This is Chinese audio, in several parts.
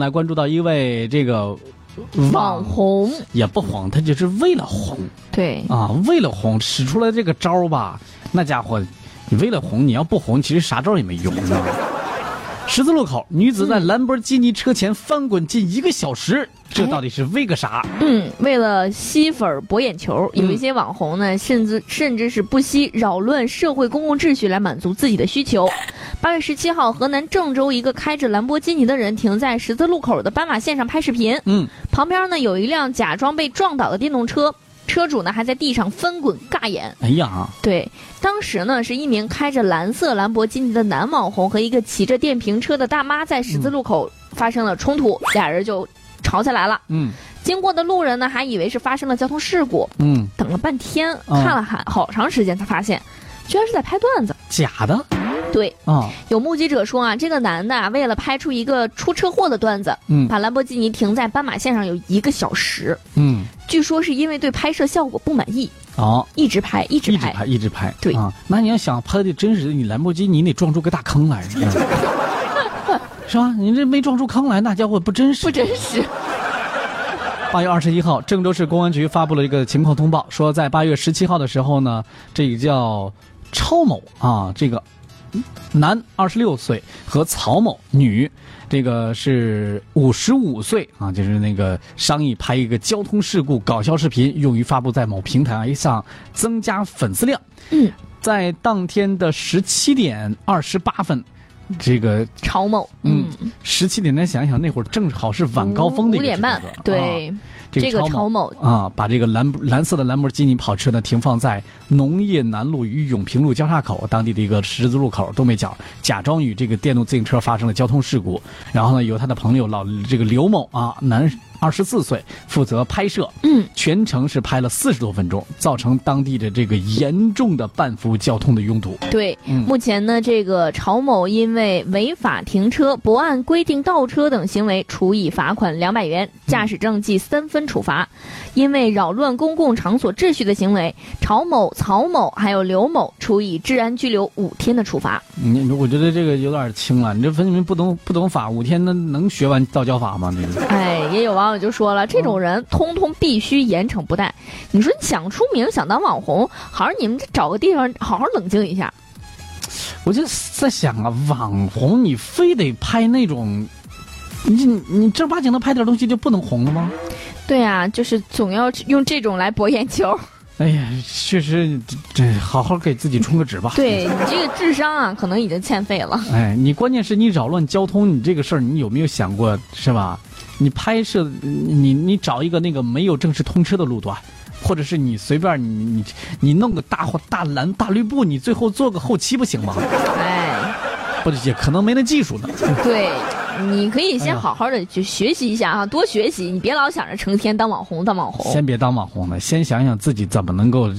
来关注到一位这个网红。也不红，他就是为了红。对，啊，为了红使出来这个招儿吧，那家伙，你为了红，你要不红，其实啥招也没用啊。十字路口，女子在兰博基尼车前翻滚近一个小时，这到底是为个啥？嗯，为了吸粉博眼球，有嗯一些网红呢，甚至甚至是不惜扰乱社会公共秩序来满足自己的需求。八月十七号，河南郑州一个开着兰博基尼的人停在十字路口的斑马线上拍视频，嗯，旁边呢有一辆假装被撞倒的电动车，车主呢还在地上翻滚尬演。哎呀，对，当时呢是一名开着蓝色兰博基尼的男网红和一个骑着电瓶车的大妈在十字路口发生了冲突，俩人就吵起来了。嗯经过的路人呢还以为是发生了交通事故，嗯，等了半天，嗯看了还好长时间才发现，居然是在拍段子。假的对，啊，有目击者说啊，这个男的啊为了拍出一个出车祸的段子，嗯把兰博基尼停在斑马线上有一个小时。嗯，据说是因为对拍摄效果不满意，哦。一直拍，一直拍。一直拍，一直拍，对啊，那你要想拍的真实的，你兰博基尼得撞出个大坑来，是吧？你这没撞出坑来，那家伙不真实不。真实，八月二十一号，郑州市公安局发布了一个情况通报，说在八月十七号的时候呢，这个叫超某啊，这个男二十六岁和曹某女，这个是五十五岁啊，就是那个商议拍一个交通事故搞笑视频，用于发布在某平台上增加粉丝量。嗯，在当天的十七点二十八分，这个曹某，嗯，十七点，咱想一想，那会儿正好是晚高峰的一个五点半时段，啊对，这这个超曹某啊，把这个蓝蓝色的兰博基尼跑车呢停放在农业南路与永平路交叉口当地的一个十字路口东北角，假装与这个电动自行车发生了交通事故。然后呢，由他的朋友老这个刘某啊，男二十四岁，负责拍摄，嗯，全程是拍了四十多分钟，造成当地的这个严重的半幅交通的拥堵。对，嗯目前呢，这个曹某因为违法停车、不按规定倒车等行为，处以罚款两百元，驾驶证记三分处罚；因为扰乱公共场所秩序的行为，曹某、曹某还有刘某处以治安拘留五天的处罚。你你我觉得这个有点轻了，你这分明不懂不懂法，五天能能学完道交法吗？这个。哎，也有网友就说了，这种人通通必须严惩不贷。你说你想出名、想当网红，好好你们找个地方好好冷静一下。我就在想啊，网红你非得拍那种，你你你正儿八经的拍点东西就不能红了吗？对啊，就是总要用这种来博眼球。哎呀，确实，这这好好给自己充个值吧。对你这个智商啊，可能已经欠费了。哎，你关键是你扰乱交通，你这个事儿你有没有想过是吧？你拍摄你你找一个那个没有正式通车的路段，或者是你随便你你你弄个大大蓝大绿布，你最后做个后期不行吗？哎，不也可能没那技术呢。对，你可以先好好的去学习一下啊，多学习，你别老想着成天当网红当网红。先别当网红了，先想想自己怎么能够，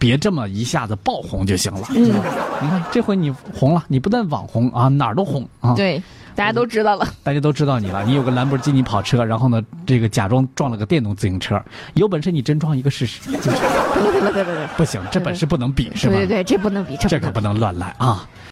别这么一下子爆红就行了。嗯，你看这回你红了，你不但网红啊，哪儿都红啊，对，大家都知道了。大家都知道你了。你有个兰博基尼跑车，然后呢，这个假装撞了个电动自行车，有本事你真撞一个试试。得了得了得了得了，不行，这本事不能比，是吧？对对对，这不能比，这不能比这可不能乱来啊。